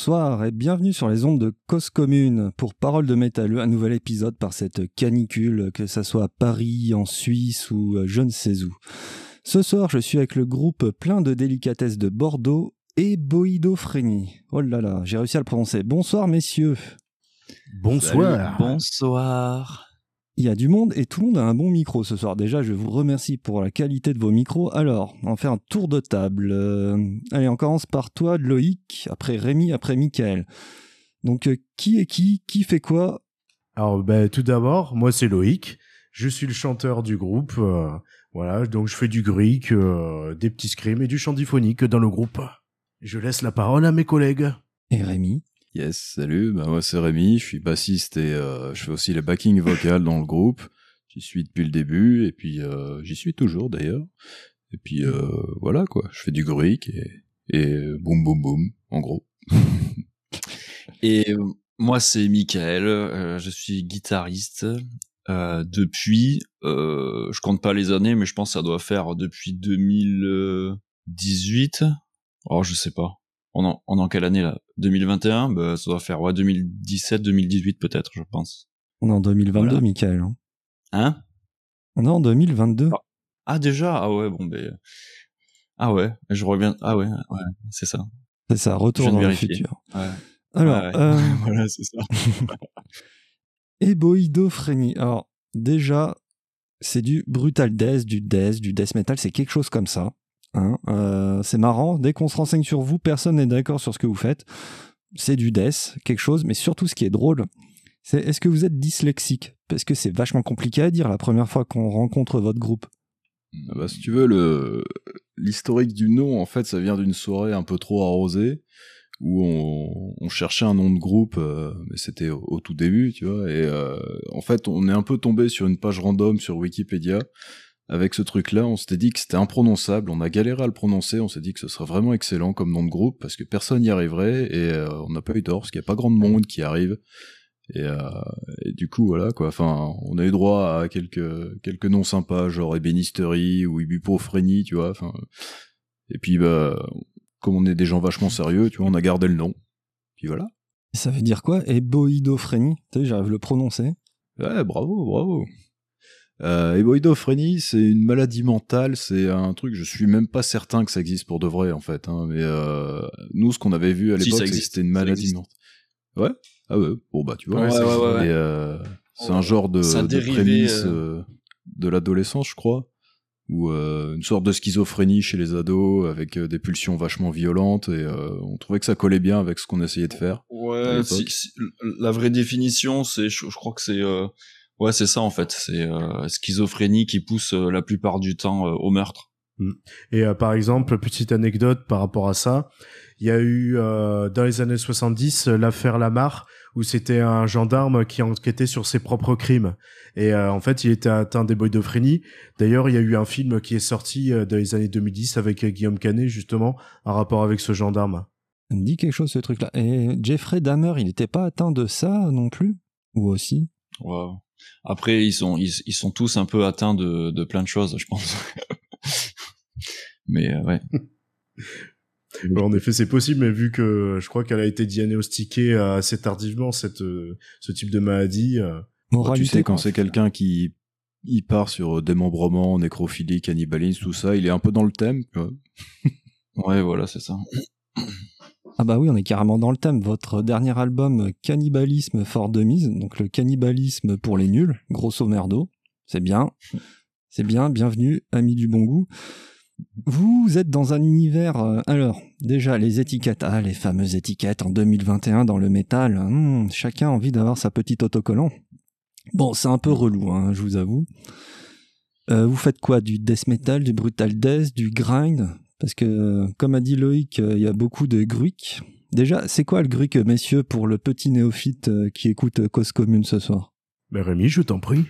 Bonsoir et bienvenue sur les ondes de Cause Commune pour Parole de Métalleux, un nouvel épisode par cette canicule, que ça soit à Paris, en Suisse ou euh, je ne sais où. Ce soir, je suis avec le groupe plein de délicatesse de Bordeaux et Boïdophrenie. Oh là là, j'ai réussi à le prononcer. Bonsoir messieurs. Bonsoir. Bonsoir. Il y a du monde et tout le monde a un bon micro ce soir. Déjà, je vous remercie pour la qualité de vos micros. Alors, on fait un tour de table. Euh, allez, on commence par toi, Loïc, après Rémi, après Michael. Donc, euh, qui est qui? Qui fait quoi? Alors, ben, tout d'abord, moi c'est Loïc. Je suis le chanteur du groupe. euh, voilà, donc je fais du greek, des petits scrims et du chant diphonique dans le groupe. Je laisse la parole à mes collègues. Et Rémi? Yes, salut, bah moi c'est Rémi, je suis bassiste et euh, je fais aussi les backing vocales dans le groupe. J'y suis depuis le début et puis euh, j'y suis toujours d'ailleurs. Et puis euh, voilà quoi, je fais du greek et, et boum boum boum, en gros. Et euh, moi, c'est Michael. euh, je suis guitariste euh, depuis. Euh, je compte pas les années, mais je pense que ça doit faire depuis 2018. Oh, je sais pas. On en, on est en quelle année là? 2021 bah, Ça doit faire ouais 2017, 2018 peut-être, je pense. On est en 2022, Voilà. Michael. hein. Hein? On est en 2022. Ah déjà? Ah ouais, bon ben. Ah ouais, je reviens. Ah ouais, ouais, c'est ça. C'est ça, retour dans le futur. Ouais. Alors, Ouais, euh, voilà, c'est ça. Héboïdophrénie. Alors, déjà, c'est du brutal death, du death, du death metal, c'est quelque chose comme ça. Hein. Euh, c'est marrant, dès qu'on se renseigne sur vous, personne n'est d'accord sur ce que vous faites. C'est du death, quelque chose, mais surtout ce qui est drôle, c'est est-ce que vous êtes dyslexique? Parce que c'est vachement compliqué à dire la première fois qu'on rencontre votre groupe. Ah Bah, si tu veux, le l'historique du nom, en fait, ça vient d'une soirée un peu trop arrosée où on, cherchait un nom de groupe, euh, mais c'était au, au tout début, tu vois. Et euh, en fait, on est un peu tombé sur une page random sur Wikipédia avec ce truc-là. On s'était dit que c'était imprononçable. On a galéré à le prononcer. On s'est dit que ce serait vraiment excellent comme nom de groupe parce que personne n'y arriverait et euh, on n'a pas eu tort parce qu'il n'y a pas grand monde qui arrive. Et, euh, et du coup, voilà, quoi. Enfin, on a eu droit à quelques, quelques noms sympas, genre ébénisterie ou ibuprofrénie, tu vois. Enfin, et puis, bah, comme on est des gens vachement sérieux, tu vois, on a gardé le nom. Puis voilà. Ça veut dire quoi? Héboïdophrénie Tu sais, j'arrive à le prononcer. Ouais, bravo, bravo. Euh, héboïdophrénie, c'est une maladie mentale, c'est un truc, je suis même pas certain que ça existe pour de vrai, en fait. Hein, mais euh, nous, ce qu'on avait vu à l'époque, c'était une maladie mentale. Ouais? Ah ouais, bon bah tu vois. Ouais, ouais, euh, c'est Ouais. un genre de, dérivait, prémisse euh, euh, de l'adolescence, je crois. Ou une sorte de schizophrénie chez les ados, avec des pulsions vachement violentes, et on trouvait que ça collait bien avec ce qu'on essayait de faire. Ouais, l'époque. si, si- la vraie définition, c'est, je, je crois que c'est, euh, ouais, c'est ça en fait, c'est euh, schizophrénie qui pousse euh, la plupart du temps euh, au meurtre. Et euh, par exemple, petite anecdote par rapport à ça, il y a eu euh, dans les années 70 euh, l'affaire Lamar où c'était un gendarme qui enquêtait sur ses propres crimes et euh, en fait il était atteint d'héboïdophrénie. D'ailleurs, il y a eu un film qui est sorti euh, dans les années 2010 avec Guillaume Canet justement en rapport avec ce gendarme. Ça me dit quelque chose ce truc-là. Et Jeffrey Dahmer, il n'était pas atteint de ça non plus? Ou aussi? Ouais. Après, ils sont, ils, ils sont tous un peu atteints de, de plein de choses, je pense. Mais euh, ouais. En effet, c'est possible, mais vu que je crois qu'elle a été diagnostiquée assez tardivement cette euh, ce type de maladie. euh, tu sais, quand c'est quelqu'un qui il part sur démembrement, nécrophilie, cannibalisme, tout ça, il est un peu dans le thème. Ouais, voilà, c'est ça. Ah bah oui, on est carrément dans le thème. Votre dernier album, Cannibalisme fort de mise, donc le cannibalisme pour les nuls, grosso merdo. C'est bien. C'est bien, bienvenue, amis du bon goût. Vous êtes dans un univers... euh, alors, déjà, les étiquettes. Ah, les fameuses étiquettes en 2021 dans le métal. Hmm, chacun a envie d'avoir sa petite autocollant. Bon, c'est un peu relou, hein, je vous avoue. Euh, vous faites quoi Du death metal, du brutal death, du grind? Parce que, euh, comme a dit Loïc, euh, il y a beaucoup de gruic. Déjà, c'est quoi le gruic, messieurs, pour le petit néophyte euh, qui écoute euh, Cause Commune ce soir? Mais Rémi, je t'en prie.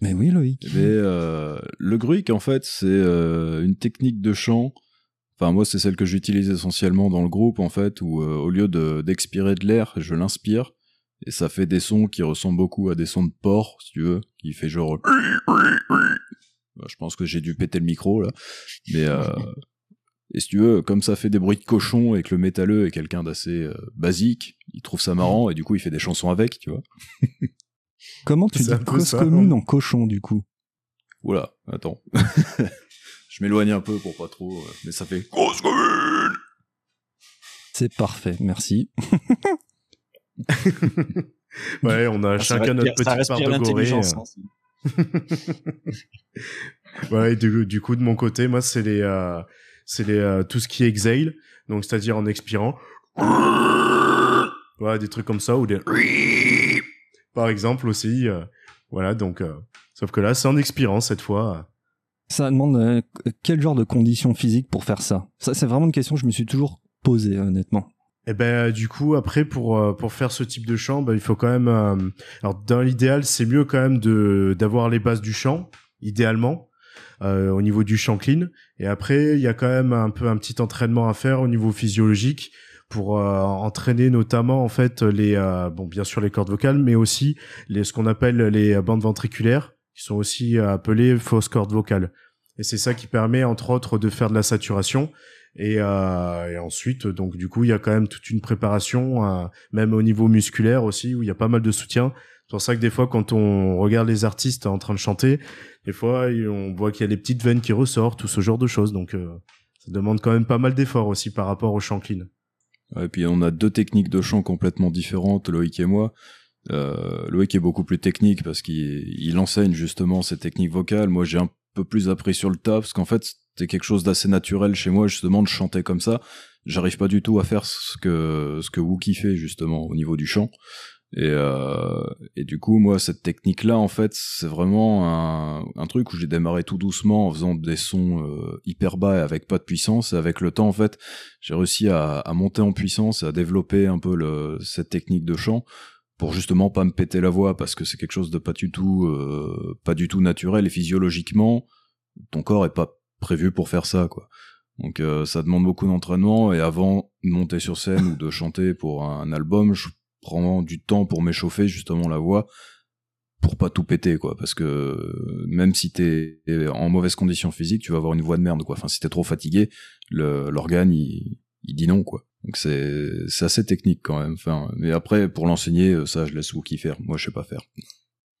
Mais oui, Loïc. Eh ben, euh, le gruic, en fait, c'est euh, une technique de chant. Enfin, moi, c'est celle que j'utilise essentiellement dans le groupe, en fait, où euh, au lieu de- d'expirer de l'air, je l'inspire. Et ça fait des sons qui ressemblent beaucoup à des sons de porc, si tu veux, qui fait genre... Bah, Je pense que j'ai dû péter le micro, là. Mais... Euh... Et si tu veux, comme ça fait des bruits de cochon et que le métalleux est quelqu'un d'assez euh, basique, il trouve ça marrant et du coup il fait des chansons avec, tu vois. Comment tu dis cause ça, commune non en cochon du coup? Oula, attends. Je m'éloigne un peu pour pas trop, euh, mais ça fait grosse commune. C'est parfait, merci. Ouais, on a Ça chacun notre petite part de gorée. l'intelligence, hein. Ouais, du, du coup, de mon côté, moi, c'est les, euh, c'est euh, tout ce qui exhale, donc c'est-à-dire en expirant. Voilà, des trucs comme ça, ou des... Par exemple, aussi. euh, voilà, donc... euh, sauf que là, c'est en expirant, cette fois. Ça demande quel genre de conditions physiques pour faire ça? Ça, c'est vraiment une question que je me suis toujours posée, honnêtement. Et ben du coup après pour pour faire ce type de chant, ben, il faut quand même euh, alors dans l'idéal c'est mieux quand même de d'avoir les bases du chant idéalement euh, au niveau du chant clean et après il y a quand même un peu un petit entraînement à faire au niveau physiologique pour euh, entraîner notamment en fait les euh, bon bien sûr les cordes vocales mais aussi les ce qu'on appelle les bandes ventriculaires qui sont aussi euh, appelées fausses cordes vocales et c'est ça qui permet entre autres de faire de la saturation et, euh, et ensuite, donc du coup, il y a quand même toute une préparation, même au niveau musculaire aussi, où il y a pas mal de soutien. C'est pour ça que des fois, quand on regarde les artistes en train de chanter, des fois, on voit qu'il y a les petites veines qui ressortent, tout ce genre de choses. Donc, euh, ça demande quand même pas mal d'efforts aussi par rapport au chant clean. Et puis on a deux techniques de chant complètement différentes, Loïc et moi. Euh, Loïc est beaucoup plus technique parce qu'il il enseigne justement ces techniques vocales. Moi, j'ai un peu plus appris sur le tas parce qu'en fait, c'était quelque chose d'assez naturel chez moi justement de chanter comme ça. J'arrive pas du tout à faire ce que ce que Wookie fait justement au niveau du chant. Et, euh, et du coup, moi, cette technique-là, en fait, c'est vraiment un, truc où j'ai démarré tout doucement en faisant des sons euh, hyper bas et avec pas de puissance. Et avec le temps, en fait, j'ai réussi à, à monter en puissance et à développer un peu le, cette technique de chant pour justement pas me péter la voix parce que c'est quelque chose de pas du tout, euh, pas du tout naturel et physiologiquement, ton corps est pas prévu pour faire ça, quoi. Donc euh, ça demande beaucoup d'entraînement et avant de monter sur scène ou de chanter pour un album, je prends du temps pour m'échauffer justement la voix pour pas tout péter quoi. Parce que même si t'es en mauvaise condition physique tu vas avoir une voix de merde quoi. Enfin si t'es trop fatigué l'organe il, il dit non quoi. Donc c'est c'est assez technique quand même. Enfin mais après pour l'enseigner ça je laisse Wookie faire. Moi je sais pas faire.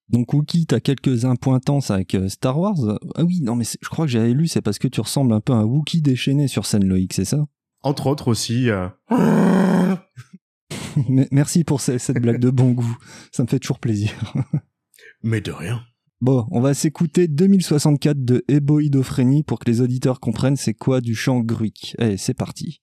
Donc Wookie, t'as quelques impointances avec euh, Star Wars. Ah oui, non mais je crois que j'avais lu, c'est parce que tu ressembles un peu à un Wookie déchaîné sur scène, Loïc, c'est ça? Entre autres aussi. euh, Merci pour ce- cette blague de bon goût, ça me fait toujours plaisir. mais de rien. Bon, on va s'écouter 2064 de Héboïdophrenie pour que les auditeurs comprennent c'est quoi du chant gruic. Allez, c'est parti.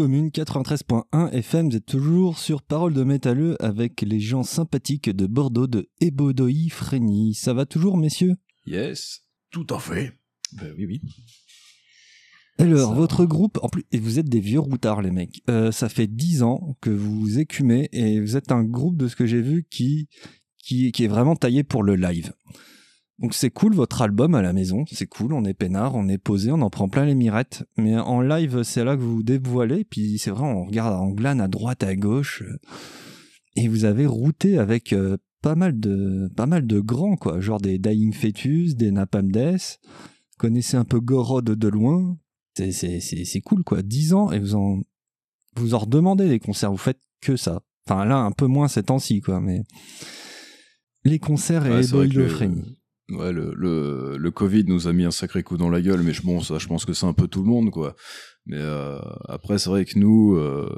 Commune 93.1 FM, vous êtes toujours sur Parole de métalleux avec les gens sympathiques de Bordeaux de Ebodoi Frény. Ça va toujours, messieurs? Yes. Tout à fait. Ben oui, oui. Alors, Ça- votre groupe, en plus, et vous êtes des vieux routards, les mecs. Euh, ça fait 10 ans que vous écumez et vous êtes un groupe de ce que j'ai vu qui, qui, qui est vraiment taillé pour le live. Donc c'est cool votre album à la maison, c'est cool, on est peinard, on est posé, on en prend plein les mirettes. Mais en live, c'est là que vous vous dévoilez, puis c'est vrai, on regarde en glane à droite, à gauche. euh, Et vous avez routé avec euh, pas mal de pas mal de grands, quoi, genre des Dying Fetus, des Napalm Death. Connaissez un peu Gorod de loin, c'est, c'est, cool quoi. 10 ans et vous en, vous en redemandez des concerts, vous faites que ça. Enfin là, un peu moins ces temps-ci quoi, mais les concerts et les Ouais, le, le, le Covid nous a mis un sacré coup dans la gueule, mais je- bon, ça, je pense que c'est un peu tout le monde, quoi. Mais euh, après, c'est vrai que nous, euh,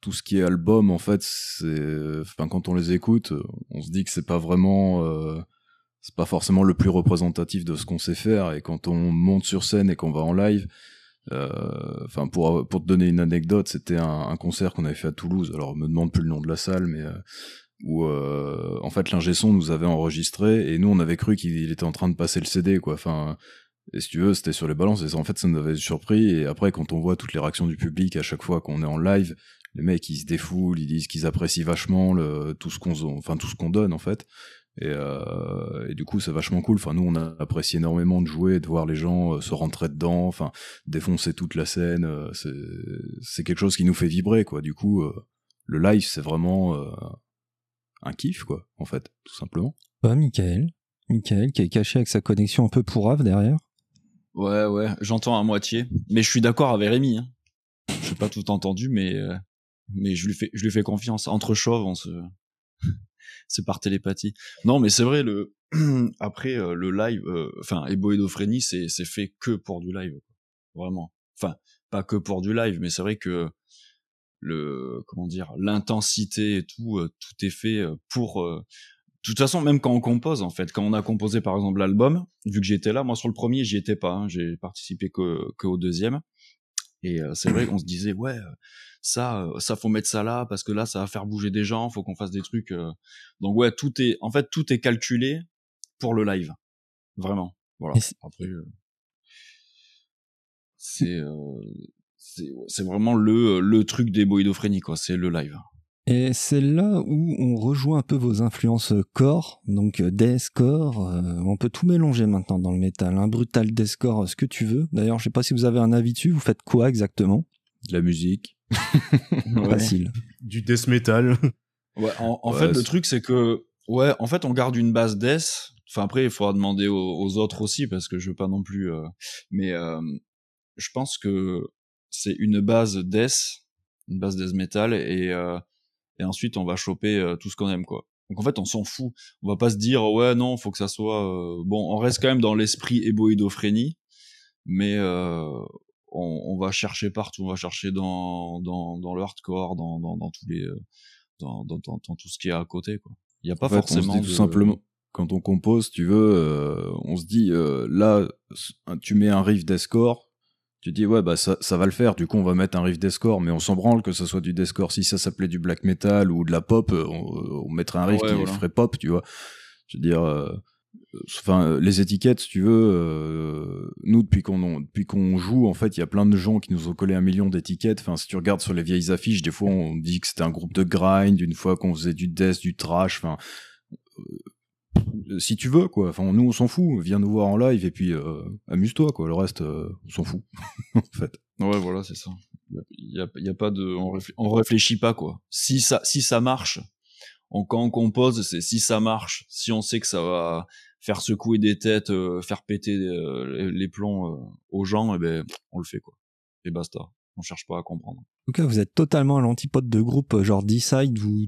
tout ce qui est album, en fait, c'est, enfin, quand on les écoute, on se dit que c'est pas vraiment, euh, c'est pas forcément le plus représentatif de ce qu'on sait faire. Et quand on monte sur scène et qu'on va en live, euh, enfin, pour pour te donner une anecdote, c'était un, un concert qu'on avait fait à Toulouse. Alors, me demande plus le nom de la salle, mais euh, où euh, en fait l'ingé son nous avait enregistré et nous on avait cru qu'il était en train de passer le CD quoi. Enfin et si tu veux c'était sur les balances et en fait ça nous avait surpris. Et après quand on voit toutes les réactions du public à chaque fois qu'on est en live les mecs ils se défoulent ils disent qu'ils apprécient vachement le, tout ce qu'on enfin tout ce qu'on donne en fait. Et, euh, et du coup c'est vachement cool. Enfin nous on a apprécié énormément de jouer de voir les gens euh, se rentrer dedans enfin défoncer toute la scène euh, c'est c'est quelque chose qui nous fait vibrer quoi. Du coup euh, le live c'est vraiment euh, un kiff, quoi, en fait, tout simplement. Pas Michael. Michael qui est caché avec sa connexion un peu pourrave derrière. Ouais, ouais, j'entends à moitié. Mais je suis d'accord avec Rémi. Hein. Je n'ai pas tout entendu, mais, euh, mais je, lui fais, je lui fais confiance. Entre chauves, on se. c'est par télépathie. Non, mais c'est vrai, le après, euh, le live, euh, enfin, Eboédophrenie, c'est c'est fait que pour du live. quoi. Vraiment. Enfin, pas que pour du live, mais c'est vrai que le comment dire l'intensité et tout euh, tout est fait euh, pour euh, de toute façon même quand on compose en fait quand on a composé par exemple l'album vu que j'étais là moi sur le premier j'y étais pas hein, j'ai participé que, que au deuxième. Et euh, c'est vrai qu'on se disait ouais ça ça faut mettre ça là parce que là ça va faire bouger des gens faut qu'on fasse des trucs euh. donc ouais tout est en fait tout est calculé pour le live. Vraiment. Voilà. Après euh, c'est euh, c'est c'est vraiment le le truc des boïdophrenies quoi c'est le live Et c'est là où on rejoint un peu vos influences core, donc euh, deathcore. euh, on peut tout mélanger maintenant dans le métal. Un brutal deathcore, ce que tu veux. D'ailleurs, je sais pas si vous avez un avis dessus. Vous faites quoi exactement? De la musique. Facile. Du death metal. Ouais, en, en Ouais, fait, le truc, c'est que, ouais, en fait, on garde une base death. Enfin, après, il faudra demander aux, aux autres aussi, parce que je veux pas non plus, euh, mais, euh, je pense que c'est une base death, une base death metal, et, euh, et ensuite, on va choper euh, tout ce qu'on aime, quoi. Donc, en fait, on s'en fout. On va pas se dire, ouais, non, faut que ça soit, euh, bon, on reste quand même dans l'esprit éboïdophrénie, mais, euh, on, on va chercher partout, on va chercher dans, dans, dans le hardcore, dans, dans, dans tous les, euh, dans, dans, dans, tout ce qui est à côté, quoi. Il y a pas En fait, forcément on se dit tout simplement, quand on compose, tu veux, euh, on se dit, euh, là, tu mets un riff d'escore, tu dis, ouais, bah ça, ça va le faire, du coup, on va mettre un riff d'escore, mais on s'en branle que ça soit du deathcore. Si ça s'appelait du black metal ou de la pop, euh, on, on mettrait un riff Ouais, qui voilà. ferait pop, tu vois. Je veux dire, euh, enfin, euh, les étiquettes, si tu veux, euh, nous, depuis qu'on depuis qu'on joue, en fait, il y a plein de gens qui nous ont collé un million d'étiquettes. Enfin, si tu regardes sur les vieilles affiches, des fois, on dit que c'était un groupe de grind, une fois qu'on faisait du death, du trash, enfin, euh, si tu veux, quoi. Enfin, nous, on s'en fout. Viens nous voir en live et puis euh, amuse-toi, quoi. Le reste, euh, on s'en fout, en fait. Ouais, voilà, c'est ça. Il y a, y a pas de, on, réfl- on réfléchit pas, quoi. Si ça, si ça marche, on, quand on compose, c'est si ça marche, si on sait que ça va faire secouer des têtes, euh, faire péter euh, les, les plombs euh, aux gens, et ben, on le fait, quoi. Et basta. On cherche pas à comprendre. En tout cas, vous êtes totalement à l'antipode de groupe euh, genre D-Side où,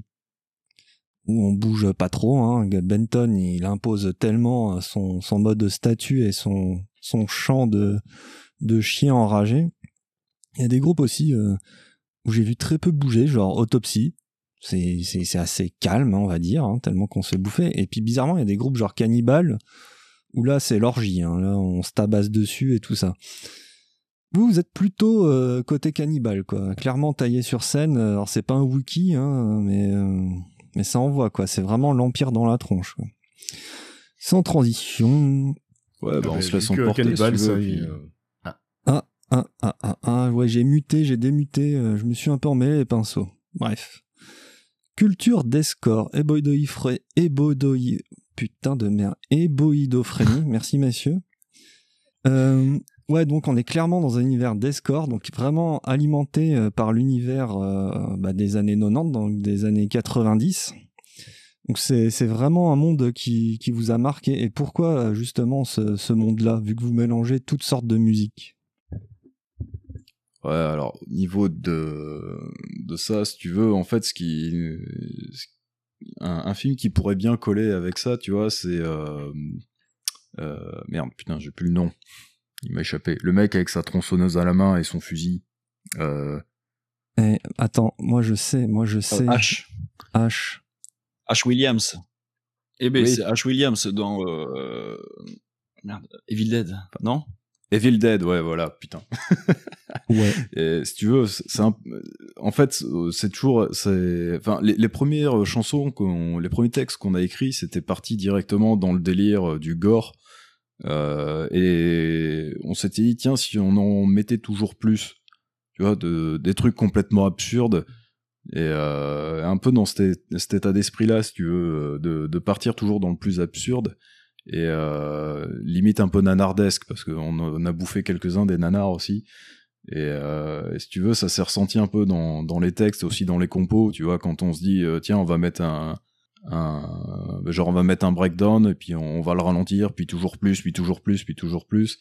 où on bouge pas trop. Hein. Benton, il impose tellement euh, son, son mode statut et son, son chant de, de chien enragé. Il y a des groupes aussi euh, où j'ai vu très peu bouger, genre Autopsy. C'est, assez calme, on va dire, hein, tellement qu'on se fait bouffer. Et puis bizarrement, il y a des groupes genre Cannibal où là c'est l'orgie, hein. là on se tabasse dessus et tout ça. Vous, vous êtes plutôt euh, côté cannibale, quoi. Clairement taillé sur scène. Alors c'est pas un wiki, hein, mais euh, mais ça envoie, quoi. C'est vraiment l'empire dans la tronche. Quoi. Sans transition. Ouais, bah, on se laisse emporter. Cannibal, si tu veux, ça, puis, il- euh, Ah ah ah ah. Ouais, j'ai muté, j'ai démuté. euh, je me suis un peu emmêlé les pinceaux. Bref. Culture d'escore, éboïdoïfré, éboïdoï... Putain de merde. Éboïdophrénie. Merci, messieurs. Euh, ouais, donc on est clairement dans un univers d'escore, donc vraiment alimenté euh, par l'univers euh, bah, des années 90, donc des années 90. Donc c'est vraiment un monde qui, qui vous a marqué. Et pourquoi euh, justement ce, ce monde-là, vu que vous mélangez toutes sortes de musiques? Ouais, alors au niveau de de ça, si tu veux, en fait, ce qui un, film qui pourrait bien coller avec ça, tu vois, c'est merde, putain, j'ai plus le nom. Il m'a échappé. Le mec avec sa tronçonneuse à la main et son fusil. Euh, Eh, attends, moi je sais, moi je sais. H. H. H. Williams. Eh ben, Oui. c'est H. Williams dans euh, merde, Evil Dead, non? Evil Dead, ouais, voilà, putain. Ouais. Et si tu veux, c'est un, en fait, euh, c'est toujours, c'est, enfin, les, les premières chansons les premiers textes qu'on a écrits, c'était parti directement dans le délire euh, du gore. Euh, et on s'était dit, tiens, si on en mettait toujours plus, tu vois, de, des trucs complètement absurdes, et euh, un peu dans cet, état d'esprit-là, si tu veux, euh, de, partir toujours dans le plus absurde, et limite un peu nanardesque, parce qu'on a- on a bouffé quelques-uns des nanars aussi. Et, si tu veux, ça s'est ressenti un peu dans, les textes, aussi dans les compos, tu vois, quand on se dit, tiens, on va mettre un, un, genre on va mettre un breakdown, et puis on, va le ralentir, puis toujours plus, puis toujours plus, puis toujours plus.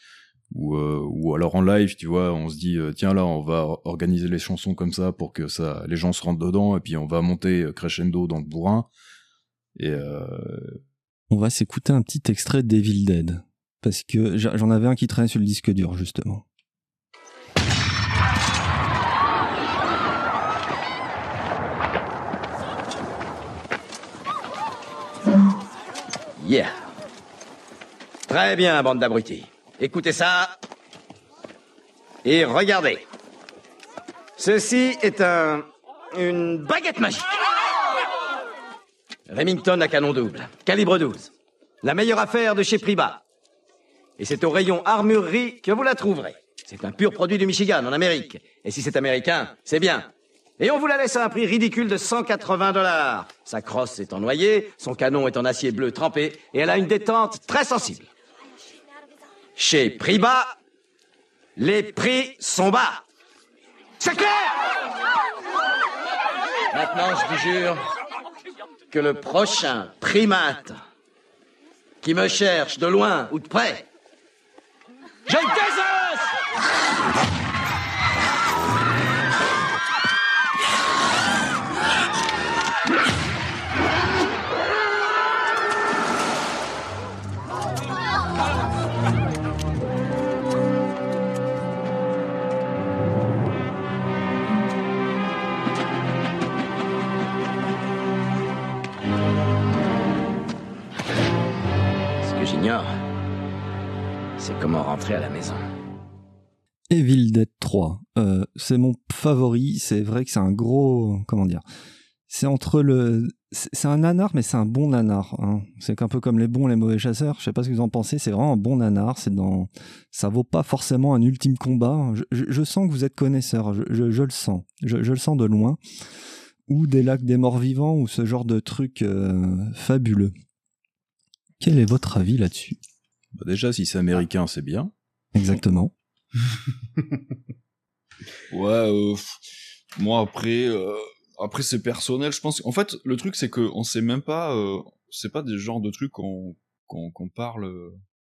Ou, euh, ou alors en live, tu vois, on se dit, euh, tiens, là, on va organiser les chansons comme ça pour que ça, les gens se rentrent dedans, et puis on va monter euh, crescendo dans le bourrin. Et euh, On va s'écouter un petit extrait d'Evil Dead. Parce que j'en avais un qui traînait sur le disque dur, justement. Très bien, bande d'abrutis. Écoutez ça. Et regardez. Ceci est un... une baguette magique. Remington à canon double, calibre 12. La meilleure affaire de chez Priba. Et c'est au rayon armurerie que vous la trouverez. C'est un pur produit du Michigan, en Amérique. Et si c'est américain, c'est bien. Et on vous la laisse à un prix ridicule de 180 dollars. Sa crosse est en noyer, son canon est en acier bleu trempé, et elle a une détente très sensible. Chez Priba, les prix sont bas. C'est clair Maintenant, je vous jure que le prochain primate qui me cherche de loin ou de près, j'ai des c'est comment rentrer à la maison. Evil Dead 3. Euh, c'est mon favori. C'est vrai que c'est un gros. Comment dire C'est entre le. C'est un nanar, mais c'est un bon nanar. hein. C'est un peu comme les bons les mauvais chasseurs. Je sais pas ce que vous en pensez. C'est vraiment un bon nanar. C'est dans. Ça vaut pas forcément un ultime combat. Je, sens que vous êtes connaisseur. Je, le sens. Je, je le sens de loin. Ou des lacs des morts vivants ou ce genre de trucs euh, fabuleux. Quel est votre avis là-dessus? Bah déjà, si c'est américain, c'est bien. Exactement. Ouais, euh, moi après, euh, après c'est personnel. Je pense. En fait, le truc c'est que on sait même pas. Euh, c'est pas des genres de trucs qu'on parle. euh.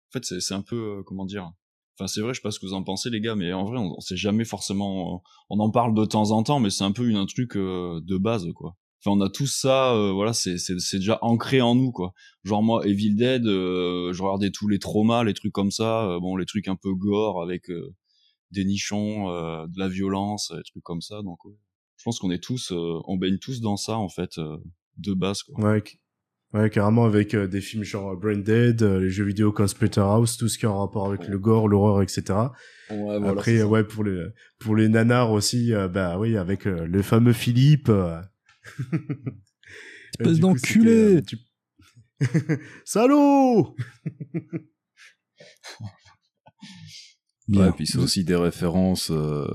En fait, c'est un peu comment dire? Enfin, c'est vrai, je sais pas ce que vous en pensez, les gars, mais en vrai, on, on sait jamais forcément. On en parle de temps en temps, mais c'est un peu une, un truc de base, quoi. Enfin, on a tous ça, euh, voilà, c'est c'est c'est déjà ancré en nous, quoi. Genre moi, Evil Dead, euh, je regardais tous les traumas, les trucs comme ça, euh, bon, les trucs un peu gore avec euh, des nichons, euh, de la violence, des trucs comme ça. Donc, ouais. je pense qu'on est tous, euh, on baigne tous dans ça en fait, euh, de base, quoi. Ouais, Ouais, carrément avec euh, des films genre Brain Dead, euh, les jeux vidéo comme House, tout ce qui est en rapport avec le gore, l'horreur, etc. Ouais, voilà, Après, ouais, pour les pour les nanars aussi, bah oui, avec euh, le fameux Philippe. Euh. Espèce d'enculé c'était, euh, tu- Salaud Bien. Ouais, puis c'est aussi des références, euh,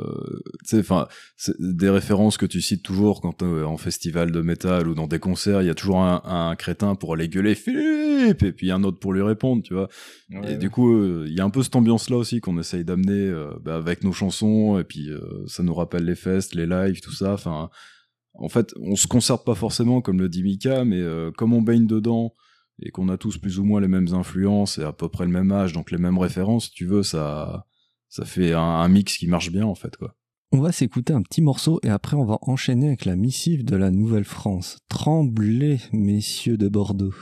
tu sais, enfin, des références que tu cites toujours quand en festival de métal ou dans des concerts, il y a toujours un, un crétin pour aller gueuler Philippe, et puis un autre pour lui répondre, tu vois. et du coup, euh, il y a un peu cette ambiance-là aussi qu'on essaye d'amener euh, bah, avec nos chansons, et puis euh, ça nous rappelle les fests, les lives, tout ça. Enfin, en fait, on se conserve pas forcément, comme le dit Mika, mais euh, comme on baigne dedans et qu'on a tous plus ou moins les mêmes influences et à peu près le même âge, donc les mêmes références, si tu veux, ça, ça fait un, un mix qui marche bien en fait, quoi. On va s'écouter un petit morceau et après on va enchaîner avec la missive de la Nouvelle-France. Tremblez, messieurs de Bordeaux.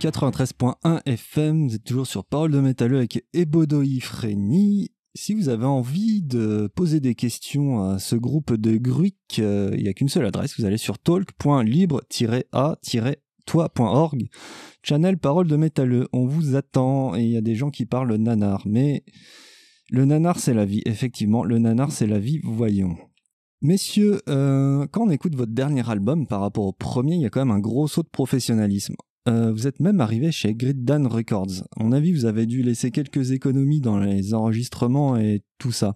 93.1 FM, vous êtes toujours sur Parole de Métalleux avec Ebodoï Frény. Si vous avez envie de poser des questions à ce groupe de Gruik, euh, il n'y a qu'une seule adresse, vous allez sur talk.libre-a-toi.org, channel Parole de Métalleux. On vous attend et il y a des gens qui parlent nanar, mais le nanar c'est la vie, effectivement, le nanar c'est la vie, voyons. Messieurs, euh, quand on écoute votre dernier album par rapport au premier, il y a quand même un gros saut de professionnalisme. Euh, vous êtes même arrivé chez Grid Dan Records. À mon avis, vous avez dû laisser quelques économies dans les enregistrements et tout ça.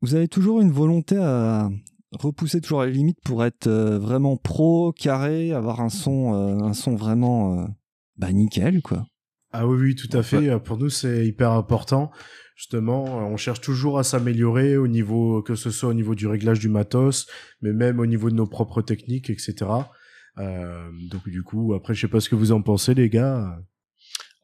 Vous avez toujours une volonté à repousser toujours les limites pour être euh, vraiment pro, carré, avoir un son, euh, un son vraiment bah nickel quoi. Ah oui, oui, tout à fait. Pour nous, c'est hyper important. Justement, on cherche toujours à s'améliorer au niveau, que ce soit au niveau du réglage du matos, mais même au niveau de nos propres techniques, etc. Euh, donc du coup, après, je sais pas ce que vous en pensez, les gars.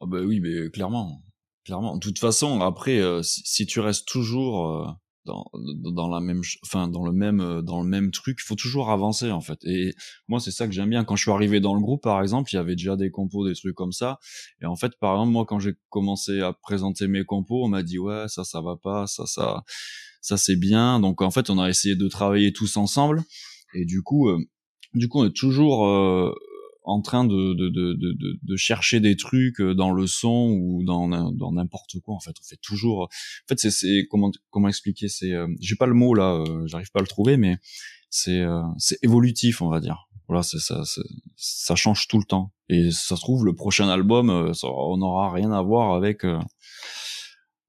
Ah bah oui, mais clairement, clairement. De toute façon, après, euh, si, tu restes toujours euh, dans, dans la même, enfin dans le même, dans le même truc, il faut toujours avancer en fait. Et moi, c'est ça que j'aime bien. Quand je suis arrivé dans le groupe, par exemple, il y avait déjà des compos, des trucs comme ça. Et en fait, par exemple, moi, quand j'ai commencé à présenter mes compos, on m'a dit ouais, ça, ça va pas, ça, ça, ça c'est bien. Donc en fait, on a essayé de travailler tous ensemble. Et du coup, du coup, on est toujours euh, en train de, de, de, de, chercher des trucs euh, dans le son ou dans n'im- dans n'importe quoi. En fait, on fait toujours. En fait, c'est comment comment expliquer C'est euh, j'ai pas le mot là, euh, j'arrive pas à le trouver, mais c'est euh, c'est évolutif, on va dire. Voilà, c'est ça, ça change tout le temps. Et ça se trouve, le prochain album, euh, ça, on n'aura rien à voir avec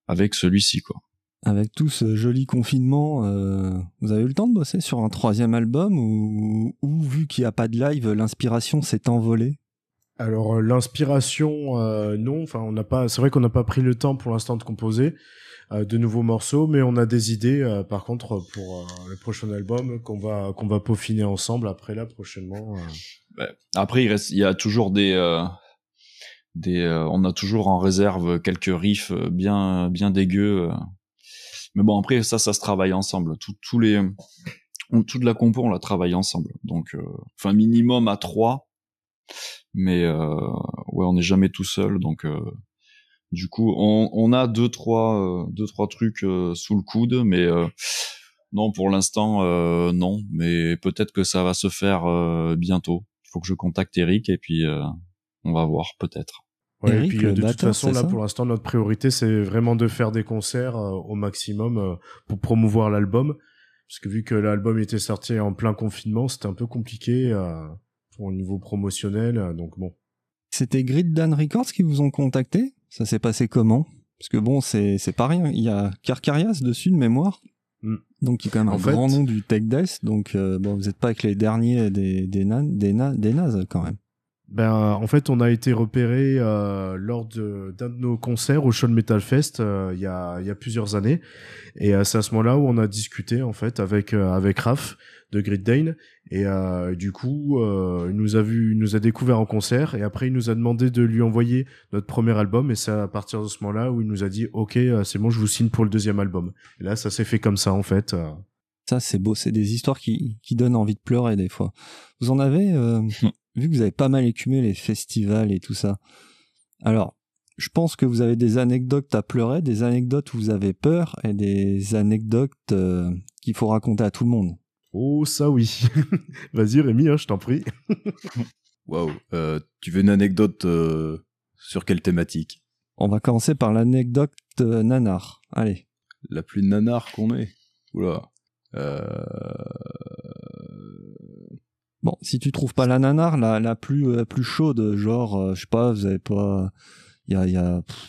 avec celui-ci, quoi. Avec tout ce joli confinement, euh, vous avez eu le temps de bosser sur un troisième album ou, ou vu qu'il n'y a pas de live, l'inspiration s'est envolée? Alors euh, l'inspiration, euh, non. Enfin, on n'a pas. C'est vrai qu'on n'a pas pris le temps pour l'instant de composer euh, de nouveaux morceaux, mais on a des idées. euh, par contre, pour euh, le prochain album qu'on va qu'on va peaufiner ensemble après là prochainement. euh. Après, il reste, il y a toujours des, euh, des, euh, on a toujours en réserve quelques riffs bien, bien dégueux. Mais bon, après, ça, ça se travaille ensemble. Tout- tous les, on- toute la compo, on la travaille ensemble. Donc, euh, enfin, minimum à trois. Mais euh, ouais, on n'est jamais tout seul. Donc, euh, du coup, on, on a deux, trois, deux, trois trucs sous le coude, mais non, pour l'instant, euh, non. Mais peut-être que ça va se faire euh, bientôt. Il faut que je contacte Eric et puis euh, on va voir peut-être. Ouais, Eric, et puis euh, de toute façon, là, pour l'instant, notre priorité, c'est vraiment de faire des concerts euh, au maximum euh, pour promouvoir l'album. Parce que vu que l'album était sorti en plein confinement, c'était un peu compliqué euh, pour au niveau promotionnel. donc bon. C'était Grid Dan Records qui vous ont contacté? Ça s'est passé comment? Parce que bon, c'est pas rien. Il y a Carcarias dessus de mémoire. Mm. Donc il y a quand même En un fait- grand nom du tech death. Donc bon, vous n'êtes pas avec les derniers des des nan- des, na- des nazes quand même. Ben, en fait, on a été repéré euh, lors de- d'un de, nos concerts au Show Metal Fest euh, il y, a, il y a plusieurs années. Et euh, c'est à ce moment-là où on a discuté en fait avec euh, avec Raph de Grid Dane. Et euh, du coup, euh, il nous a vu, il nous a découvert en concert. Et après, il nous a demandé de lui envoyer notre premier album. Et c'est à partir de ce moment-là où il nous a dit, OK, euh, c'est bon, je vous signe pour le deuxième album. Et là, ça s'est fait comme ça en fait. Ça c'est beau. C'est des histoires qui qui donnent envie de pleurer des fois. Vous en avez euh, vu que vous avez pas mal écumé les festivals et tout ça. Alors. Je pense que vous avez des anecdotes à pleurer, des anecdotes où vous avez peur et des anecdotes euh, qu'il faut raconter à tout le monde. Oh, ça oui. Vas-y, Rémi, hein, je t'en prie. Waouh. Euh, tu veux une anecdote euh, sur quelle thématique? On va commencer par l'anecdote euh, nanar. Allez. La plus nanar qu'on ait. Oula. Euh... Bon, si tu trouves pas la nanar, la, plus la plus chaude, genre, euh, je sais pas, vous avez pas, y a,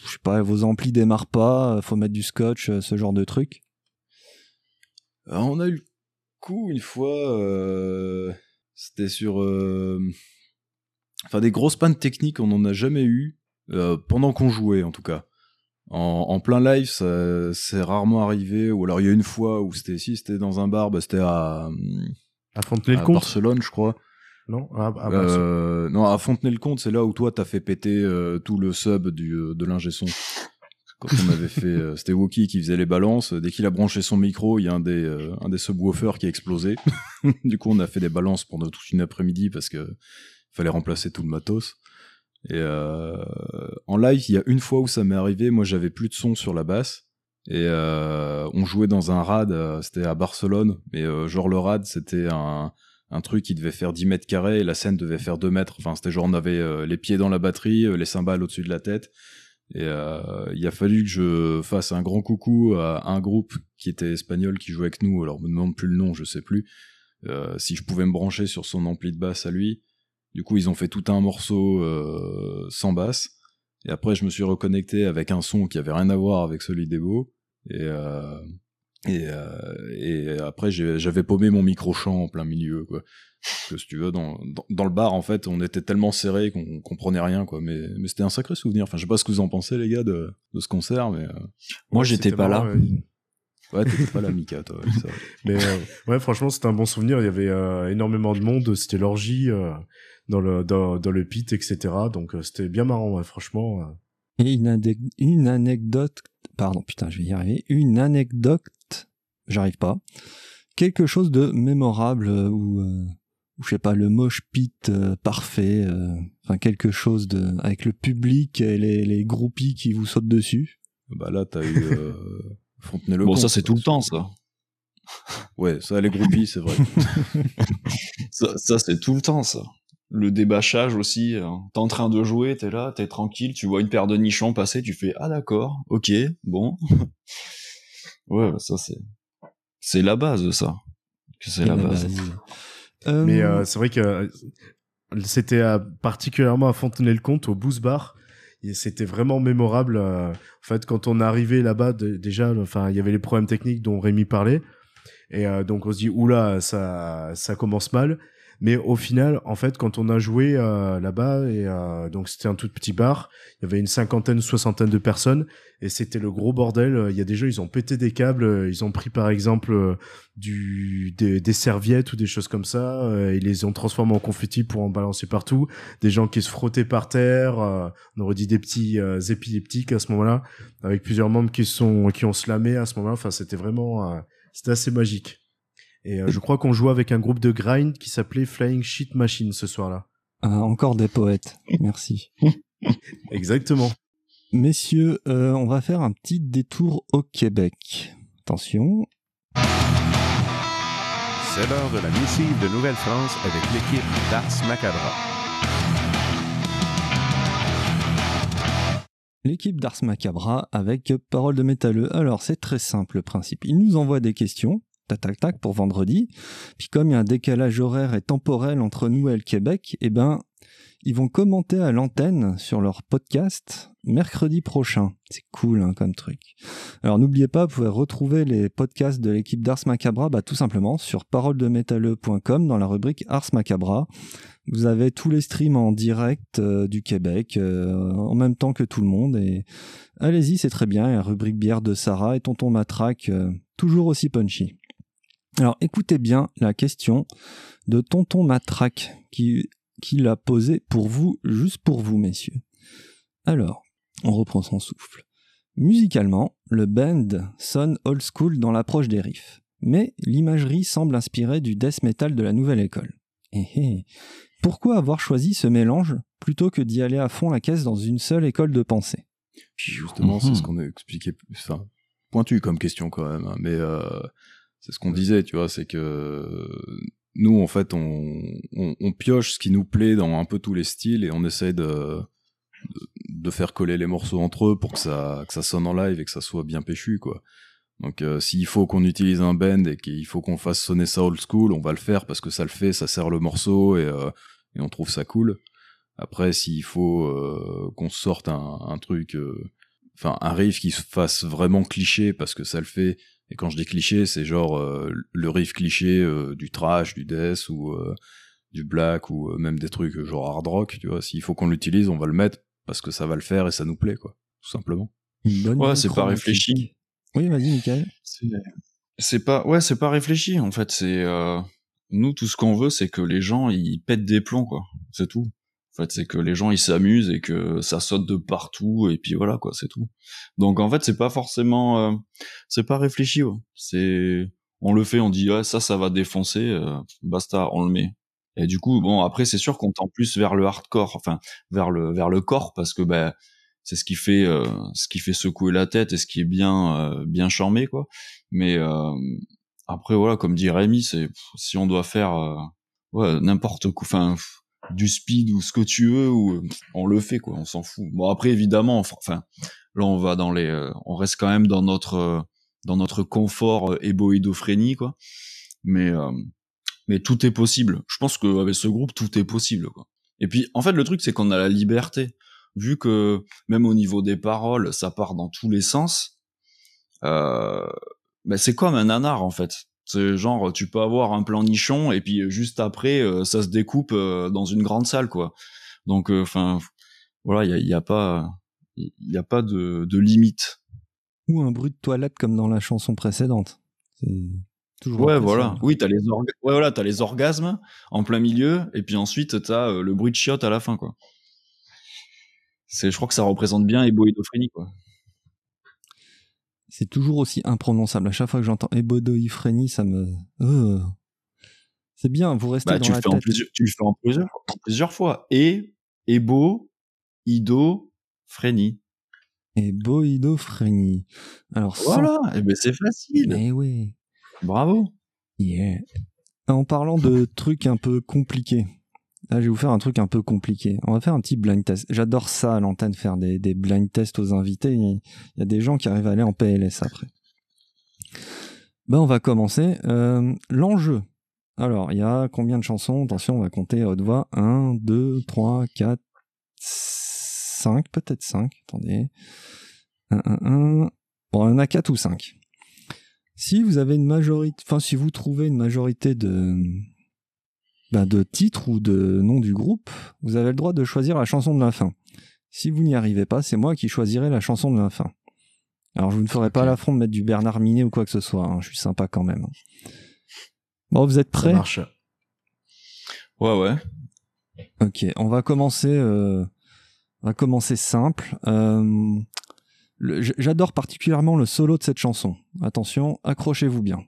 je sais pas, vos amplis démarrent pas, euh, faut mettre du scotch, euh, ce genre de truc. On a eu le coup une fois. euh, C'était sur. euh, Enfin, des grosses pannes techniques, on n'en a jamais eu. euh, pendant qu'on jouait, en tout cas. En, en plein live, ça c'est rarement arrivé. Ou alors, il y a une fois où c'était si c'était dans un bar, bah, c'était à, À à Fontenay-le-Comte Barcelone, je crois. Non bah, Euh, non, à Fontenay-le-Comte, c'est là où toi t'as fait péter euh, tout le sub du, euh, de l'ingé son. Quand on avait fait, euh, c'était Wookie qui faisait les balances. Dès qu'il a branché son micro, il y a un des, euh, un des subwoofers qui a explosé. du coup, on a fait des balances pendant toute une après-midi parce que fallait remplacer tout le matos. Et euh, en live, il y a une fois où ça m'est arrivé, moi j'avais plus de son sur la basse. Et euh, on jouait dans un rad, euh, c'était à Barcelone, mais euh, genre le rad c'était un, un truc qui devait faire 10 mètres carrés et la scène devait faire 2 mètres. Enfin c'était genre on avait les pieds dans la batterie, les cymbales au-dessus de la tête. Et il a fallu que je fasse un grand coucou à un groupe qui était espagnol qui jouait avec nous. Alors me demande plus le nom, je sais plus. Si je pouvais me brancher sur son ampli de basse à lui. Du coup, ils ont fait tout un morceau sans basse. Et après, je me suis reconnecté avec un son qui avait rien à voir avec celui d'Evo. Et, euh, et, euh, et après, j'avais paumé mon micro-champ en plein milieu, quoi. Parce que si tu veux, dans, dans, dans le bar, en fait, on était tellement serrés qu'on comprenait rien, quoi. Mais, mais c'était un sacré souvenir. Enfin, je sais pas ce que vous en pensez, les gars, de, de ce concert, mais... euh, Moi, Ouais, j'étais pas là. ouais. T'étais pas là, Mika, toi. ça. Mais euh, ouais, franchement, c'était un bon souvenir. Il y avait euh, énormément de monde. C'était l'orgie euh, dans le dans, dans le pit, etc. Donc euh, c'était bien marrant, ouais, franchement. euh. Et une, une anecdote, pardon, putain, je vais y arriver, une anecdote, j'arrive pas, quelque chose de mémorable euh, ou, euh, ou je sais pas, le mosh pit euh, parfait, euh, enfin quelque chose de, avec le public et les, les groupies qui vous sautent dessus. Bah là, t'as eu euh, Fontenay-le-Comte. Bon, ça, c'est tout le temps, ça. Ouais, ça, les groupies, c'est vrai. Ça, ça, c'est tout le temps, ça. Le débâchage aussi. euh, T'es en train de jouer, t'es là, t'es tranquille, tu vois une paire de nichons passer, tu fais ah d'accord, ok, bon. ouais, bah, ça c'est c'est la base de ça. Que c'est la, base. base. Euh, Mais euh, c'est vrai que euh, c'était particulièrement à Fontenay-le-Comte, au Boost Bar. Et C'était vraiment mémorable. en fait, quand on est arrivé là-bas, déjà, enfin, il y avait les problèmes techniques dont Rémi parlait. Et euh, donc, on se dit, oula, ça, ça commence mal. Mais au final, en fait, quand on a joué euh, là-bas, et euh, donc c'était un tout petit bar, il y avait une cinquantaine, soixantaine de personnes, et c'était le gros bordel. Il y a des gens, ils ont pété des câbles, ils ont pris par exemple euh, du des, des serviettes ou des choses comme ça, euh, ils les ont transformées en confetti pour en balancer partout. Des gens qui se frottaient par terre, euh, on aurait dit des petits euh, épileptiques à ce moment-là, avec plusieurs membres qui sont qui ont slamé à ce moment-là. Enfin, c'était vraiment, euh, c'était assez magique. Et euh, je crois qu'on jouait avec un groupe de grind qui s'appelait Flying Shit Machine ce soir-là. ah, encore des poètes, merci. Exactement. Messieurs, euh, on va faire un petit détour au Québec. Attention, C'est l'heure de la missive de Nouvelle-France avec l'équipe d'Ars Macabra. l'équipe d'Ars Macabra avec Parole de métalleux. Alors, c'est très simple le principe. Ils nous envoient des questions, pour vendredi. Puis comme il y a un décalage horaire et temporel entre nous et le Québec, eh ben, ils vont commenter à l'antenne sur leur podcast mercredi prochain. C'est cool hein, comme truc. Alors n'oubliez pas, vous pouvez retrouver les podcasts de l'équipe d'Ars Macabra bah, tout simplement sur paroledemétalleux.com dans la rubrique Ars Macabra. Vous avez tous les streams en direct euh, du Québec euh, en même temps que tout le monde et allez-y, c'est très bien. La rubrique bière de Sarah et Tonton Matraque euh, toujours aussi punchy. Alors écoutez bien la question de Tonton Matraque qui, qui l'a posée pour vous, juste pour vous messieurs. Alors, on reprend son souffle. Musicalement, le band sonne old school dans l'approche des riffs, mais l'imagerie semble inspirée du death metal de la nouvelle école. Eh eh. Pourquoi avoir choisi ce mélange plutôt que d'y aller à fond la caisse dans une seule école de pensée? Justement, Mhm. c'est ce qu'on a expliqué. Enfin, pointu comme question quand même, hein, mais euh, c'est ce qu'on disait, tu vois, c'est que nous, en fait, on, on, on pioche ce qui nous plaît dans un peu tous les styles et on essaie de, de, de faire coller les morceaux entre eux pour que ça, que ça sonne en live et que ça soit bien péchu, quoi. Donc, euh, s'il faut qu'on utilise un bend et qu'il faut qu'on fasse sonner ça old school, on va le faire parce que ça le fait, ça sert le morceau et, euh, et on trouve ça cool. Après, s'il faut euh, qu'on sorte un, un truc, euh, enfin un riff qui se fasse vraiment cliché parce que ça le fait. Et quand je dis cliché, c'est genre euh, le riff cliché euh, du trash, du death ou euh, du black ou euh, même des trucs genre hard rock. Tu vois, s'il faut qu'on l'utilise, on va le mettre parce que ça va le faire et ça nous plaît, quoi, tout simplement. Une bonne Ouais, c'est pas réfléchi. Oui, vas-y, Michael. C'est- C'est pas, ouais, c'est pas réfléchi en fait. C'est euh, nous tout ce qu'on veut, c'est que les gens ils pètent des plombs quoi. C'est tout. En fait, c'est que les gens ils s'amusent et que ça saute de partout et puis voilà quoi, c'est tout. Donc en fait, c'est pas forcément, euh, c'est pas réfléchi. ouais. C'est, on le fait, on dit ouais ça, ça va défoncer, euh, basta, on le met. Et du coup, bon, après, c'est sûr qu'on tend plus vers le hardcore, enfin, vers le vers le corps, parce que ben c'est ce qui fait euh, ce qui fait secouer la tête et ce qui est bien euh, bien charmé, quoi. Mais euh, après, voilà, comme dit Rémi, c'est si on doit faire ouais, n'importe quoi, enfin du speed ou ce que tu veux, ou on le fait, quoi. On s'en fout. Bon, après, évidemment, enfin, là, on va dans les, on reste quand même dans notre dans notre confort éboïdophrénie, quoi. Mais mais tout est possible. Je pense qu'avec ce groupe, tout est possible. Quoi. Et puis, en fait, le truc, c'est qu'on a la liberté. Vu que même au niveau des paroles, ça part dans tous les sens. Euh, ben c'est comme un nanar, en fait. C'est genre, tu peux avoir un plan nichon et puis juste après, euh, ça se découpe euh, dans une grande salle, quoi. Donc, enfin, voilà, il y a, a, pas, il y a pas de, de limite. Ou un bruit de toilette comme dans la chanson précédente. C'est ouais, voilà. Oui, t'as les ouais, voilà, t'as les orgasmes en plein milieu, et puis ensuite t'as euh, le bruit de chiottes à la fin, quoi. C'est, je crois que ça représente bien éboïdophrénie, quoi. C'est toujours aussi imprononçable. À chaque fois que j'entends éboïdophrénie, ça me. Euh. C'est bien, vous restez bah, dans tu la le tête. fais en plusieurs, tu le fais en plusieurs, en plusieurs fois. Et, ébo, ido, phrénie. Éboïdophrénie. Alors, sans- Voilà, et ben c'est facile. Mais oui. Bravo. Yeah. En parlant de trucs un peu compliqués, là je vais vous faire un truc un peu compliqué. On va faire un petit blind test. J'adore ça à l'antenne, faire des, blind tests aux invités. Il y a des gens qui arrivent à aller en PLS après. Ben on va commencer. Euh, L'enjeu. Alors, il y a combien de chansons? Attention, on va compter à haute voix. 1, 2, 3, 4, 5, peut-être 5. Attendez. 1, 1, 1. Bon, il y en a 4 ou 5. Si vous avez une majorité, enfin si vous trouvez une majorité de ben, de titres ou de nom du groupe, vous avez le droit de choisir la chanson de la fin. Si vous n'y arrivez pas, c'est moi qui choisirai la chanson de la fin. Alors je vous ne ferai pas l'affront de mettre du Bernard Minet ou quoi que ce soit. hein, Je suis sympa quand même. Bon, vous êtes Ça prêts? marche. Ouais, ouais. Ok, on va commencer. euh, on va commencer simple. Euh, J'adore particulièrement le solo de cette chanson. Attention, accrochez-vous bien.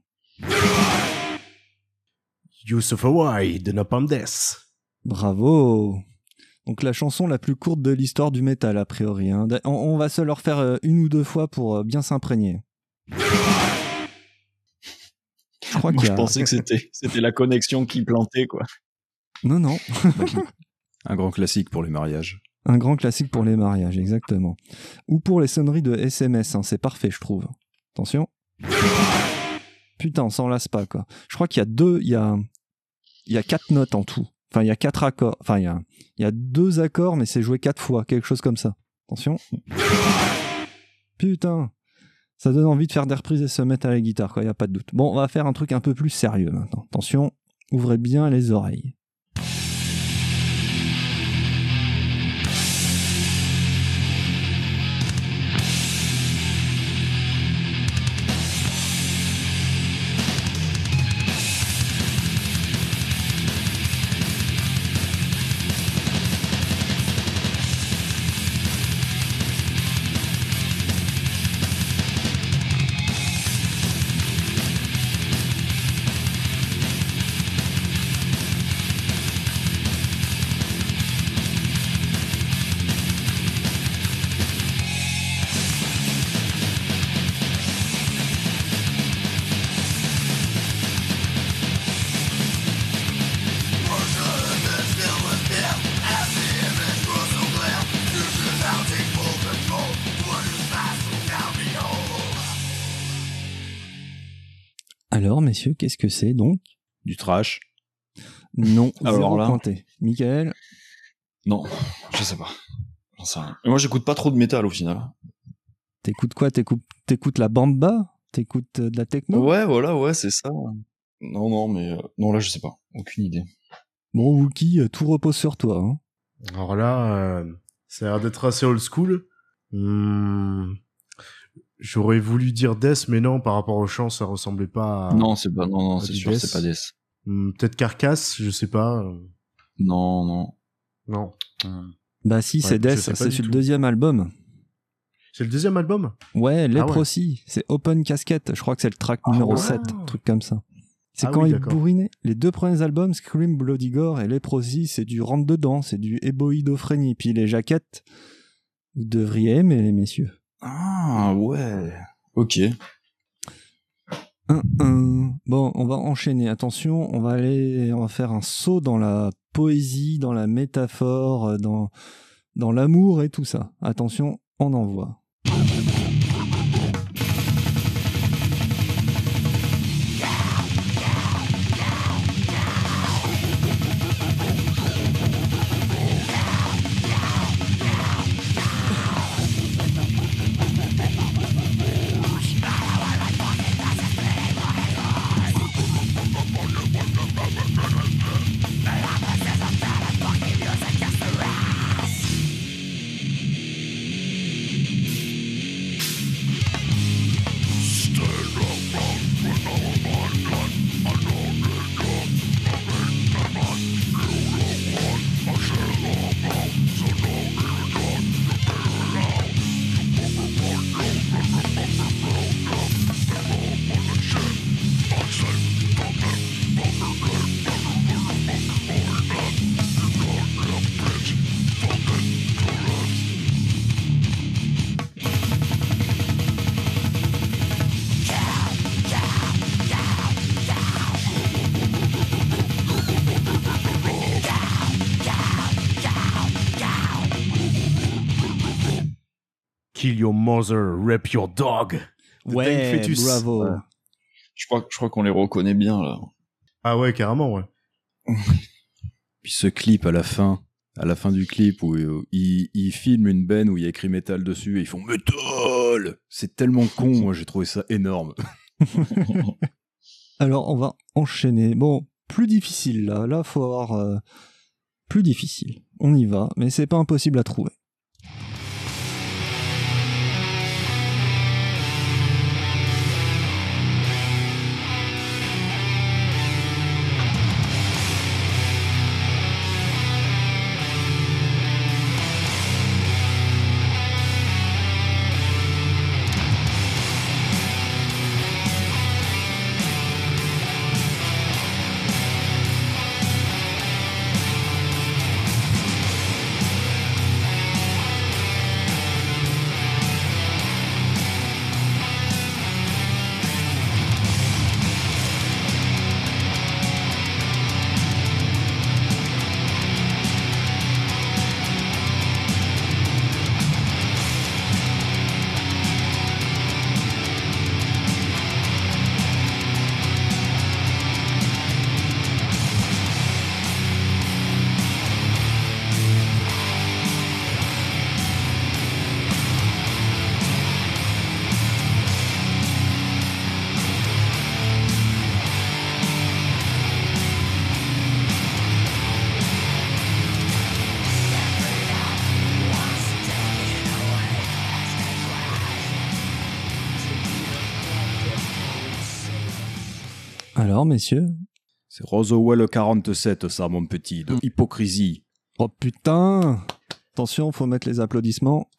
Youssef Hawaii de Napalm Death. Bravo. Donc la chanson la plus courte de l'histoire du métal a priori. hein. On, on va se le refaire euh, une ou deux fois pour euh, bien s'imprégner. Je crois Moi, je pensais que c'était, c'était la connexion qui plantait, quoi. Non, non. Un grand classique pour les mariages. Un grand classique pour les mariages, exactement. Ou pour les sonneries de SMS, hein, c'est parfait, je trouve. Attention. Putain, on s'en lasse pas, quoi. Je crois qu'il y a deux, il y a, il y a quatre notes en tout. Enfin, il y a quatre accords. Enfin, il y a, deux accords, mais c'est joué quatre fois, quelque chose comme ça. Attention. Putain. Ça donne envie de faire des reprises et se mettre à la guitare, quoi, il y a pas de doute. Bon, on va faire un truc un peu plus sérieux maintenant. Attention, ouvrez bien les oreilles. Messieurs, qu'est-ce que c'est donc? Du trash. Non, Alors zéro là- pointé. Michael? Non, je sais pas. Sais moi, j'écoute pas trop de métal au final. T'écoutes quoi? T'écoutes t'écoutes la bamba? T'écoutes euh, de la techno? Ouais, voilà, ouais, c'est ça. Non, non, mais euh, non, là, je sais pas. Aucune idée. Bon, Wookie, euh, tout repose sur toi. hein. Alors là, euh, ça a l'air d'être assez old school. Hmm, J'aurais voulu dire Death, mais non, par rapport au chant, ça ressemblait pas à... Non, c'est pas. Non, non, Ah, c'est du sûr, Death. c'est pas Death. Hmm, Peut-être Carcasse, je sais pas. Non, non. Non. Bah si, Ouais, c'est Death, c'est le deuxième album. C'est le deuxième album? Ouais, Ah ouais. Leprosy, c'est Open Casquette, je crois que c'est le track numéro ouais. 7, un truc comme ça. C'est Ah quand oui, il d'accord. bourrinait. Les deux premiers albums, Scream, Bloody Gore et Leprosy, c'est du rentre-dedans, c'est du héboïdophrénie. Puis les jaquettes, vous devriez aimer, les messieurs. Ah ouais. Ok. Bon, on va enchaîner. Attention, on va aller, on va faire un saut dans la poésie, dans la métaphore, euh, dans, dans l'amour et tout ça. Attention, on envoie. Kill your mother, rape your dog. The Ouais, bravo. Ouais. Je crois, je crois qu'on les reconnaît bien là. Ah ouais, carrément, ouais. Puis ce clip à la fin, à la fin du clip où ils, ils filment une benne où il y a écrit métal dessus et ils font métal. C'est tellement con, moi j'ai trouvé ça énorme. Alors, on va enchaîner. Bon, plus difficile là. Là, faut avoir euh, plus difficile. On y va, mais c'est pas impossible à trouver. Messieurs C'est Roswell 47, ça, mon petit, de hypocrisie. Oh putain Attention, faut mettre les applaudissements.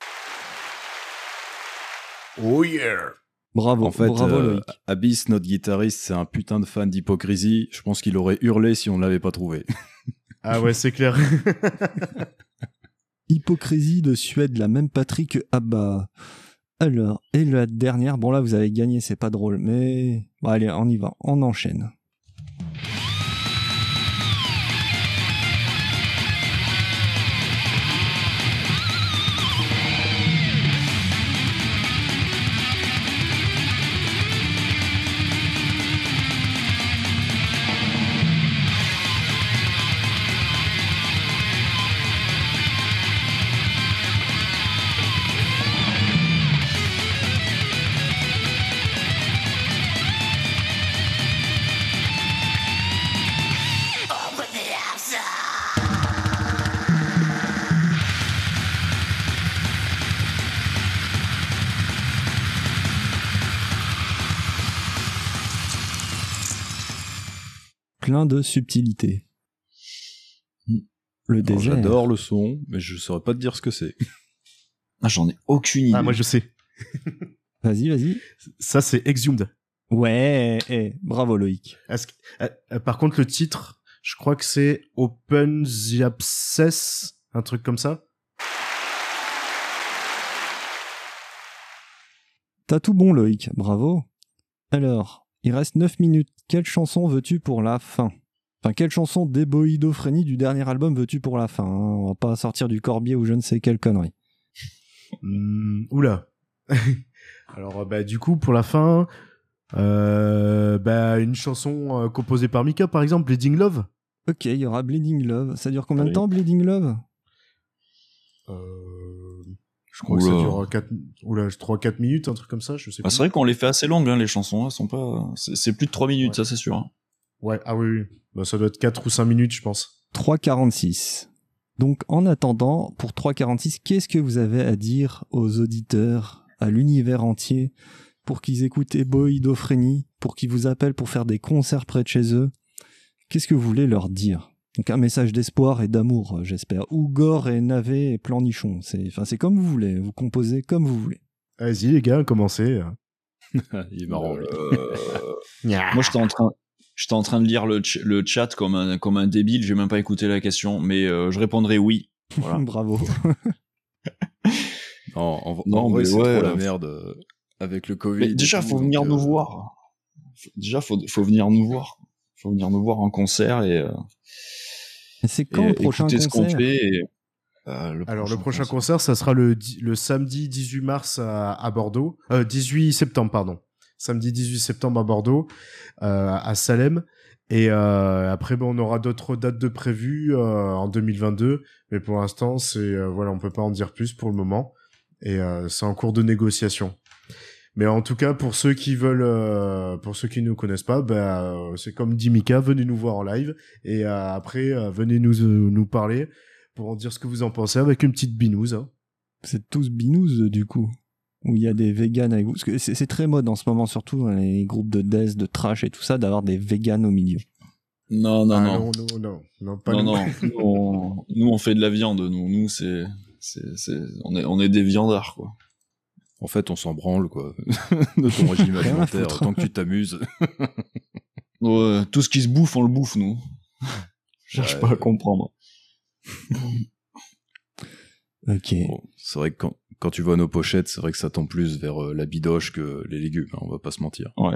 Oh yeah. Bravo, En fait, bravo euh, Loïc. Abyss, notre guitariste, c'est un putain de fan d'hypocrisie. Je pense qu'il aurait hurlé si on l'avait pas trouvé. Ah ouais, c'est clair. Hypocrisie de Suède, la même patrie que Abba. Alors, et la dernière, bon là vous avez gagné, c'est pas drôle, mais... Bon allez, on y va, on enchaîne. Plein de subtilité. Le Alors, désert. J'adore le son, mais je saurais pas te dire ce que c'est. Ah, j'en ai aucune idée. Ah, moi je sais. Vas-y, vas-y. Ça, c'est Exhumed. Ouais, eh, bravo Loïc. Est-ce que- euh, euh, par contre, le titre, je crois que c'est Open the Abscess, un truc comme ça. T'as tout bon Loïc, bravo. Alors, il reste 9 minutes. Quelle chanson veux-tu pour la fin? Enfin, quelle chanson d'éboïdophrénie du dernier album veux-tu pour la fin hein? On va pas sortir du corbier ou je ne sais quelle connerie. Hmm, oula. Alors, euh, bah, du coup, pour la fin, euh, bah, une chanson euh, composée par Mika, par exemple, Bleeding Love. Ok, il y aura Bleeding Love. Ça dure combien de Oui. temps Bleeding Love? Euh, je crois que ça dure 4, oula, 3-4 minutes, un truc comme ça, je sais Bah, pas. c'est vrai qu'on les fait assez longues, hein, les chansons. Elles sont pas. C'est plus de 3 minutes, Ouais. ça c'est sûr. hein. Ouais, ah oui, oui. Bah, ça doit être 4 ou 5 minutes, je pense. 3,46. Donc en attendant, pour 3,46, qu'est-ce que vous avez à dire aux auditeurs, à l'univers entier, pour qu'ils écoutent Eboïdophrénie, pour qu'ils vous appellent pour faire des concerts près de chez eux? Qu'est-ce que vous voulez leur dire? Donc un message d'espoir et d'amour, euh, j'espère. Ou gore et navet et plan nichon. C'est, enfin, c'est comme vous voulez, vous composez comme vous voulez. Allez-y, les gars, commencez. Il est marrant. lui. Euh, Moi, j'étais en train. J'étais en train de lire le, ch- le chat comme un, comme un débile, j'ai même pas écouté la question, mais euh, je répondrai oui. Voilà. Bravo. Non, en, Non, en vrai, mais c'est ouais, trop la euh, merde euh, avec le Covid. Mais déjà, tout, faut venir nous euh, voir. Déjà, faut, faut venir nous voir. Faut venir nous voir en concert et, euh, Et c'est quand et le prochain écouter ce qu'on concert? fait. et, euh, Alors, le prochain concert, ça sera le, le samedi 18 mars à, à Bordeaux. Euh, 18 septembre, pardon. Samedi 18 septembre à Bordeaux, euh, à Salem. Et euh, après, bon, on aura d'autres dates de prévues euh, en 2022. Mais pour l'instant, c'est euh, voilà, on peut pas en dire plus pour le moment. Et euh, c'est en cours de négociation. Mais en tout cas, pour ceux qui veulent, euh, pour ceux qui ne nous connaissent pas, bah, euh, c'est comme dit Mika, venez nous voir en live. Et euh, après, euh, venez nous, euh, nous parler pour en dire ce que vous en pensez avec une petite binouse. Hein. C'est tous binous euh, du coup. Où il y a des vegans avec vous. Parce que c'est très mode en ce moment, surtout dans les groupes de death, de trash et tout ça, d'avoir des vegans au milieu. Non, non, Ah, non. non, non, non, non, pas non, nous. non. Nous on, nous, on fait de la viande. Nous, nous c'est, on est, on est des viandards, quoi. En fait, on s'en branle, quoi, de ton régime alimentaire, tant que tu t'amuses. Ouais, tout ce qui se bouffe, on le bouffe, nous. Je cherche Ouais. pas à comprendre. Ok. Bon, c'est vrai que quand, quand tu vois nos pochettes, c'est vrai que ça tend plus vers euh, la bidoche que les légumes, hein, on va pas se mentir. Ouais.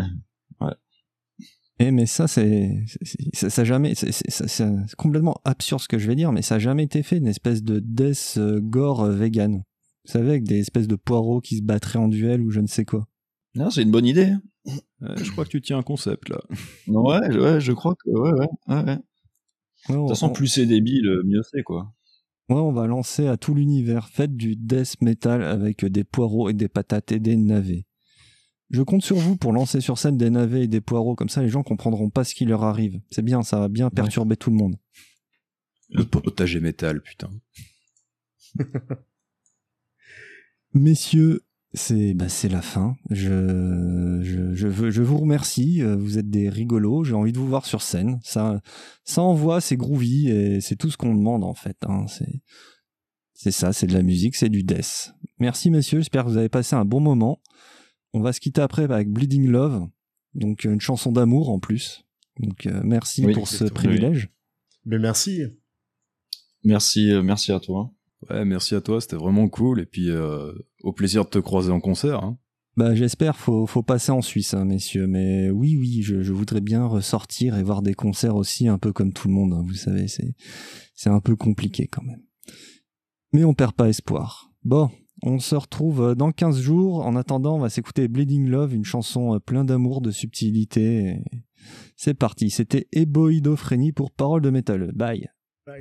Eh, mais ça, c'est, c'est- c'est- ça, ça jamais, c'est, c'est- ça- c'est complètement absurde ce que je vais dire, mais ça a jamais été fait une espèce de death gore vegan. Vous savez, avec des espèces de poireaux qui se battraient en duel ou je ne sais quoi. Non, c'est une bonne idée. Euh, je crois que tu tiens un concept, là. Ouais, ouais, je crois que, ouais, ouais, ouais, ouais. De toute façon, on- plus c'est débile, mieux c'est, quoi. ouais, on va lancer à tout l'univers, faites du death metal avec des poireaux et des patates et des navets. Je compte sur vous pour lancer sur scène des navets et des poireaux, comme ça les gens comprendront pas ce qui leur arrive. C'est bien, ça va bien perturber tout le monde. Le potager métal, putain. Messieurs, c'est bah, c'est la fin. Je, je, je, veux- je vous remercie. euh, Vous êtes des rigolos. J'ai envie de vous voir sur scène. Ça, ça envoie, c'est groovy et c'est tout ce qu'on demande en fait. hein. C'est c'est ça, c'est de la musique, c'est du death. Merci messieurs. J'espère que vous avez passé un bon moment. On va se quitter après avec Bleeding Love, donc une chanson d'amour en plus. Donc euh, merci Oui, pour ce privilège. Mais merci. Merci, euh, merci à toi. Ouais, merci à toi, c'était vraiment cool. Et puis, euh, au plaisir de te croiser en concert. Hein. Bah, j'espère, faut, faut passer en Suisse, hein, messieurs. Mais oui, oui, je, je voudrais bien ressortir et voir des concerts aussi, un peu comme tout le monde. hein, vous savez, c'est, c'est un peu compliqué quand même. Mais on perd pas espoir. Bon, on se retrouve euh, dans 15 jours. En attendant, on va s'écouter Bleeding Love, une chanson euh, plein d'amour, de subtilité. C'est parti. C'était Eboïdophrénie pour Parole de métal. Bye. Bye.